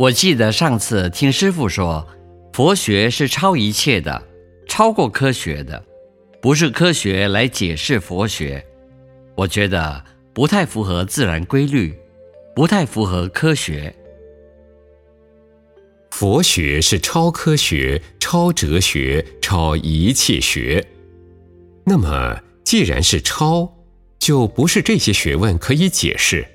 我记得上次听师傅说，佛学是超一切的，超过科学的，不是科学来解释佛学。我觉得不太符合自然规律，不太符合科学。佛学是超科学、超哲学、超一切学。那么，既然是超，就不是这些学问可以解释。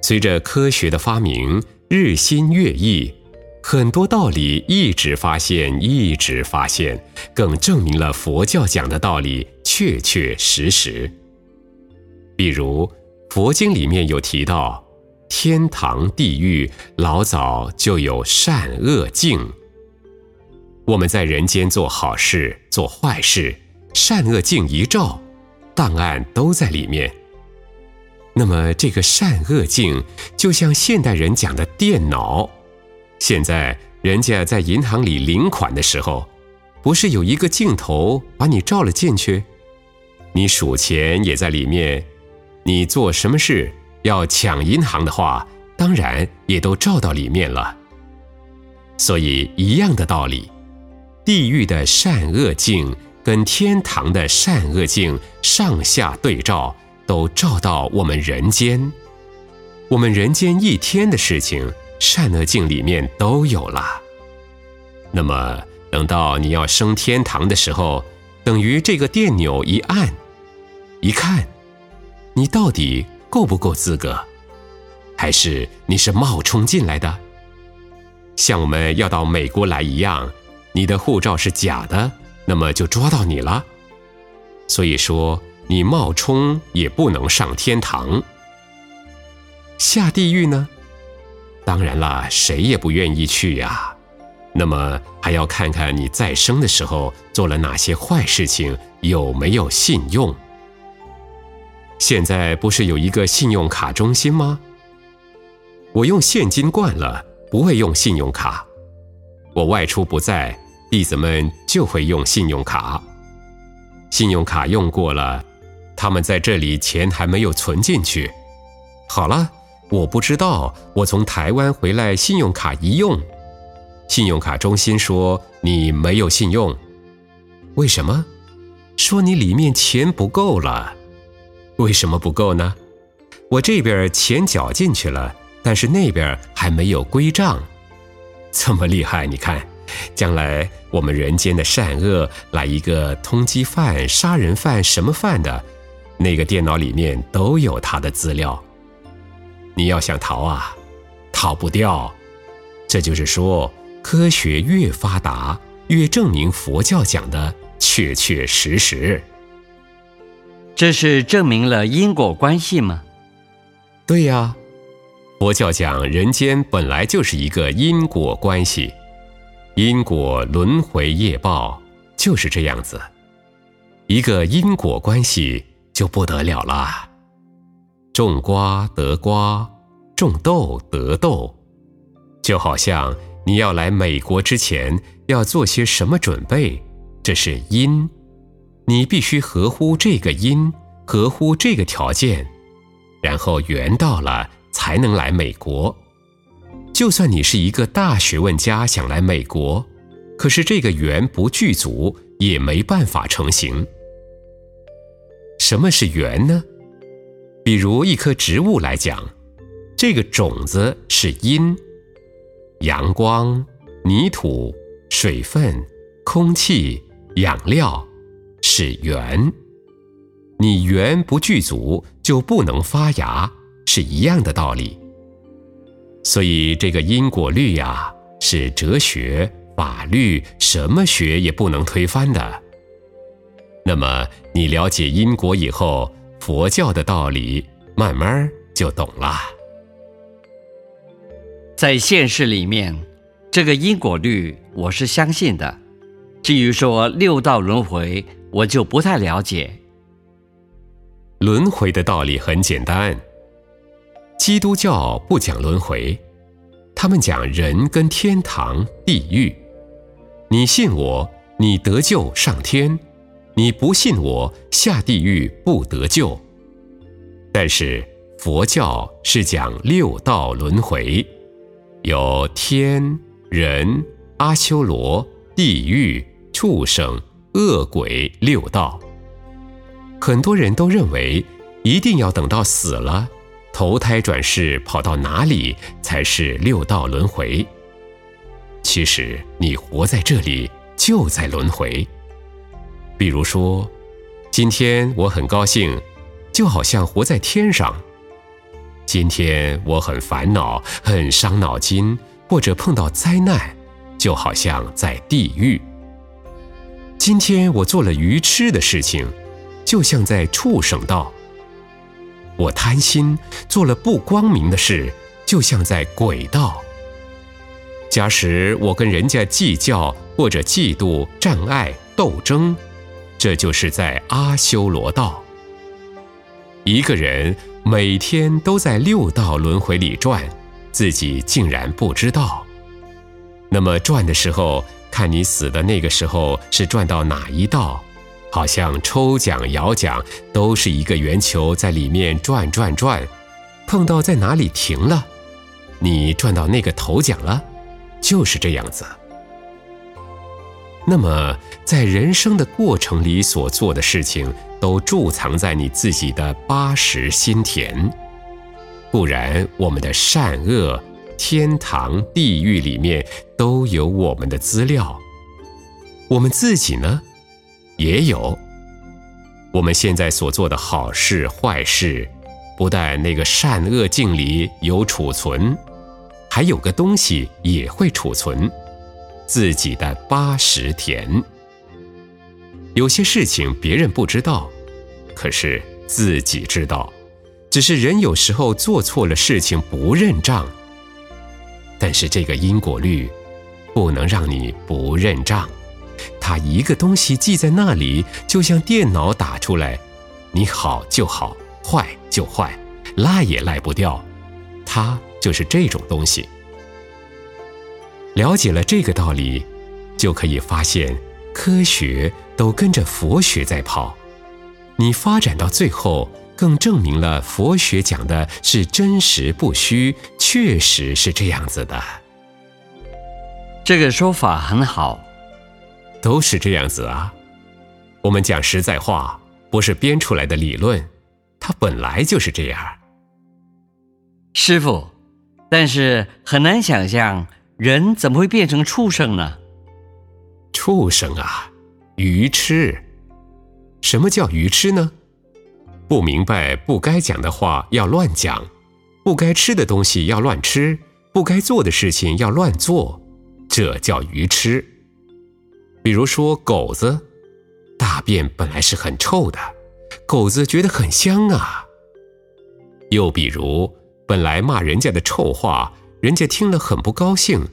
随着科学的发明。日新月异，很多道理一直发现，一直发现，更证明了佛教讲的道理确确实实。比如，佛经里面有提到，天堂、地狱老早就有善恶镜。我们在人间做好事、做坏事，善恶镜一照，档案都在里面。那么，这个善恶镜就像现代人讲的电脑。现在，人家在银行里领款的时候，不是有一个镜头把你照了进去？你数钱也在里面。你做什么事要抢银行的话，当然也都照到里面了。所以，一样的道理，地狱的善恶镜跟天堂的善恶镜上下对照。都照到我们人间，我们人间一天的事情，善恶镜里面都有了。那么，等到你要升天堂的时候，等于这个电钮一按，一看，你到底够不够资格？还是你是冒充进来的？像我们要到美国来一样，你的护照是假的，那么就抓到你了。所以说。你冒充也不能上天堂，下地狱呢？当然了，谁也不愿意去呀。那么还要看看你再生的时候做了哪些坏事情，有没有信用。现在不是有一个信用卡中心吗？我用现金惯了，不会用信用卡。我外出不在，弟子们就会用信用卡。信用卡用过了。他们在这里钱还没有存进去。好了，我不知道。我从台湾回来，信用卡一用，信用卡中心说你没有信用。为什么？说你里面钱不够了。为什么不够呢？我这边钱缴进去了，但是那边还没有归账。这么厉害？你看，将来我们人间的善恶来一个通缉犯、杀人犯、什么犯的。那个电脑里面都有他的资料，你要想逃啊，逃不掉。这就是说，科学越发达，越证明佛教讲的确确实实。这是证明了因果关系吗？对呀，佛教讲人间本来就是一个因果关系，因果轮回业报就是这样子，一个因果关系。就不得了了，种瓜得瓜，种豆得豆，就好像你要来美国之前要做些什么准备，这是因，你必须合乎这个因，合乎这个条件，然后缘到了才能来美国。就算你是一个大学问家想来美国，可是这个缘不具足，也没办法成行。什么是缘呢？比如一棵植物来讲，这个种子是因，阳光、泥土、水分、空气、养料是缘。你缘不具足，就不能发芽，是一样的道理。所以这个因果律呀，是哲学、法律什么学也不能推翻的。那么你了解因果以后，佛教的道理慢慢就懂了。在现实里面，这个因果律我是相信的。至于说六道轮回，我就不太了解。轮回的道理很简单，基督教不讲轮回，他们讲人跟天堂、地狱。你信我，你得救上天。你不信我下地狱不得救，但是佛教是讲六道轮回，有天、人、阿修罗、地狱、畜生、恶鬼六道。很多人都认为，一定要等到死了，投胎转世跑到哪里才是六道轮回。其实你活在这里就在轮回。比如说，今天我很高兴，就好像活在天上；今天我很烦恼、很伤脑筋，或者碰到灾难，就好像在地狱；今天我做了愚痴的事情，就像在畜生道；我贪心做了不光明的事，就像在鬼道。假使我跟人家计较或者嫉妒、障碍、斗争，这就是在阿修罗道。一个人每天都在六道轮回里转，自己竟然不知道。那么转的时候，看你死的那个时候是转到哪一道？好像抽奖摇奖，都是一个圆球在里面转转转，碰到在哪里停了，你转到那个头奖了。就是这样子。那么，在人生的过程里所做的事情，都贮藏在你自己的八十心田。不然，我们的善恶、天堂、地狱里面都有我们的资料。我们自己呢，也有。我们现在所做的好事、坏事，不但那个善恶镜里有储存。还有个东西也会储存，自己的八十田。有些事情别人不知道，可是自己知道。只是人有时候做错了事情不认账。但是这个因果律，不能让你不认账。它一个东西记在那里，就像电脑打出来，你好就好，坏就坏，赖也赖不掉。它。就是这种东西。了解了这个道理，就可以发现科学都跟着佛学在跑。你发展到最后，更证明了佛学讲的是真实不虚，确实是这样子的。这个说法很好，都是这样子啊。我们讲实在话，不是编出来的理论，它本来就是这样。师傅。但是很难想象，人怎么会变成畜生呢？畜生啊，愚痴！什么叫愚痴呢？不明白不该讲的话要乱讲，不该吃的东西要乱吃，不该做的事情要乱做，这叫愚痴。比如说狗子，大便本来是很臭的，狗子觉得很香啊。又比如。本来骂人家的臭话，人家听了很不高兴，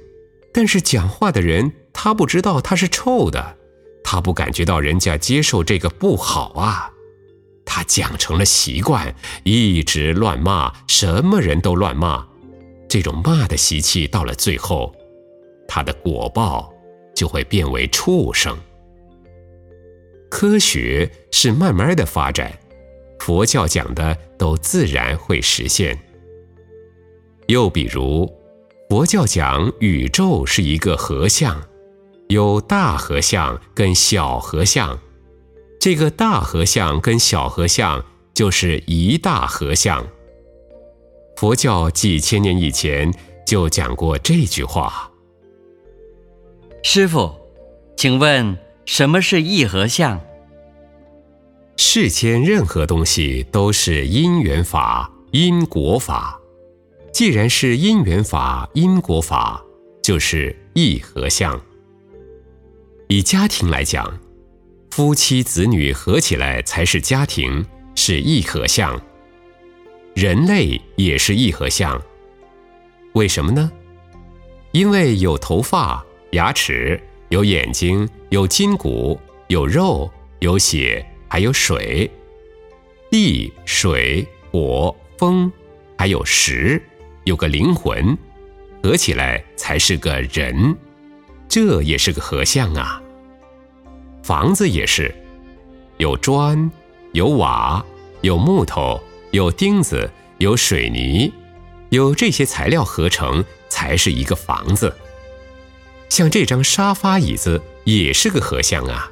但是讲话的人他不知道他是臭的，他不感觉到人家接受这个不好啊，他讲成了习惯，一直乱骂，什么人都乱骂，这种骂的习气到了最后，他的果报就会变为畜生。科学是慢慢的发展，佛教讲的都自然会实现。又比如，佛教讲宇宙是一个合相，有大合相跟小合相，这个大合相跟小合相就是一大合相。佛教几千年以前就讲过这句话。师傅，请问什么是一合相？世间任何东西都是因缘法、因果法。既然是因缘法、因果法，就是一合相。以家庭来讲，夫妻子女合起来才是家庭，是一合相。人类也是一合相。为什么呢？因为有头发、牙齿，有眼睛，有筋骨，有肉，有血，还有水。地、水、火、风，还有石。有个灵魂，合起来才是个人，这也是个合相啊。房子也是，有砖，有瓦，有木头，有钉子，有水泥，有这些材料合成才是一个房子。像这张沙发椅子也是个合相啊，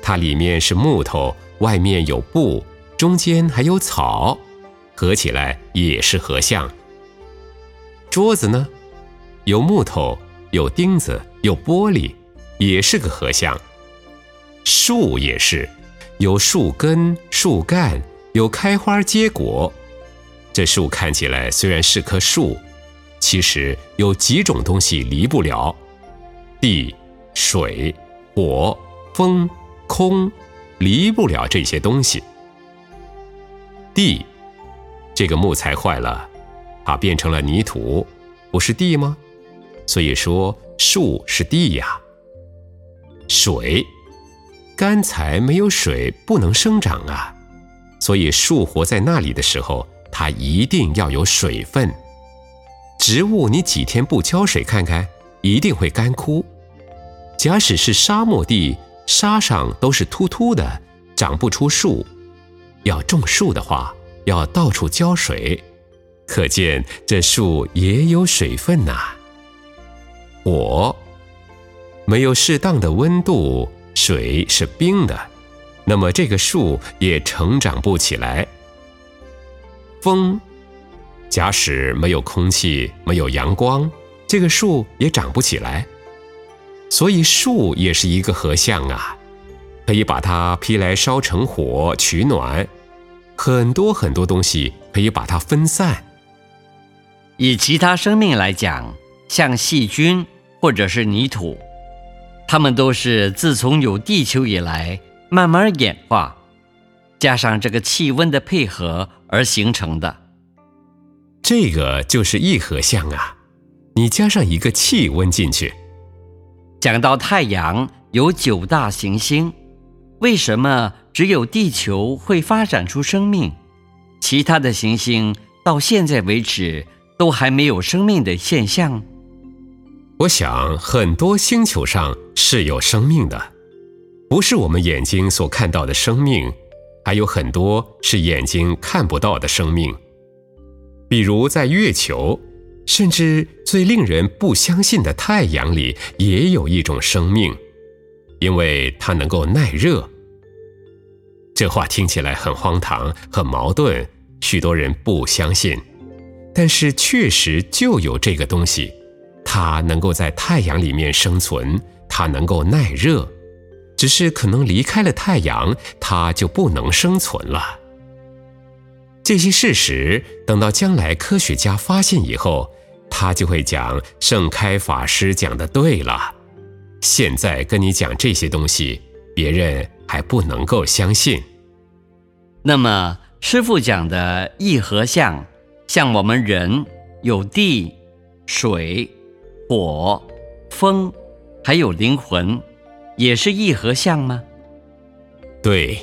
它里面是木头，外面有布，中间还有草，合起来也是合相。桌子呢，有木头，有钉子，有玻璃，也是个合相。树也是，有树根、树干，有开花结果。这树看起来虽然是棵树，其实有几种东西离不了：地、水、火、风、空，离不了这些东西。地，这个木材坏了，它变成了泥土，不是地吗？所以说树是地呀。水。干柴没有水不能生长啊，所以树活在那里的时候，它一定要有水分。植物你几天不浇水看看，一定会干枯。假使是沙漠地，沙上都是秃秃的，长不出树。要种树的话，要到处浇水，可见这树也有水分呐。火没有适当的温度。水是冰的，那么这个树也成长不起来。风，假使没有空气、没有阳光，这个树也长不起来。所以树也是一个合相啊，可以把它劈来烧成火取暖。很多很多东西可以把它分散。以其他生命来讲，像细菌或者是泥土。它们都是自从有地球以来慢慢演化，加上这个气温的配合而形成的。这个就是一合相啊！你加上一个气温进去。讲到太阳有九大行星，为什么只有地球会发展出生命，其他的行星到现在为止都还没有生命的现象？我想很多星球上是有生命的，不是我们眼睛所看到的生命，还有很多是眼睛看不到的生命。比如在月球，甚至最令人不相信的太阳里，也有一种生命，因为它能够耐热。这话听起来很荒唐、很矛盾，许多人不相信，但是确实就有这个东西。它能够在太阳里面生存，它能够耐热，只是可能离开了太阳，它就不能生存了。这些事实等到将来科学家发现以后，他就会讲盛开法师讲的对了。现在跟你讲这些东西，别人还不能够相信。那么师傅讲的一合相，像我们人有地、水。火、风，还有灵魂，也是一合相吗？对。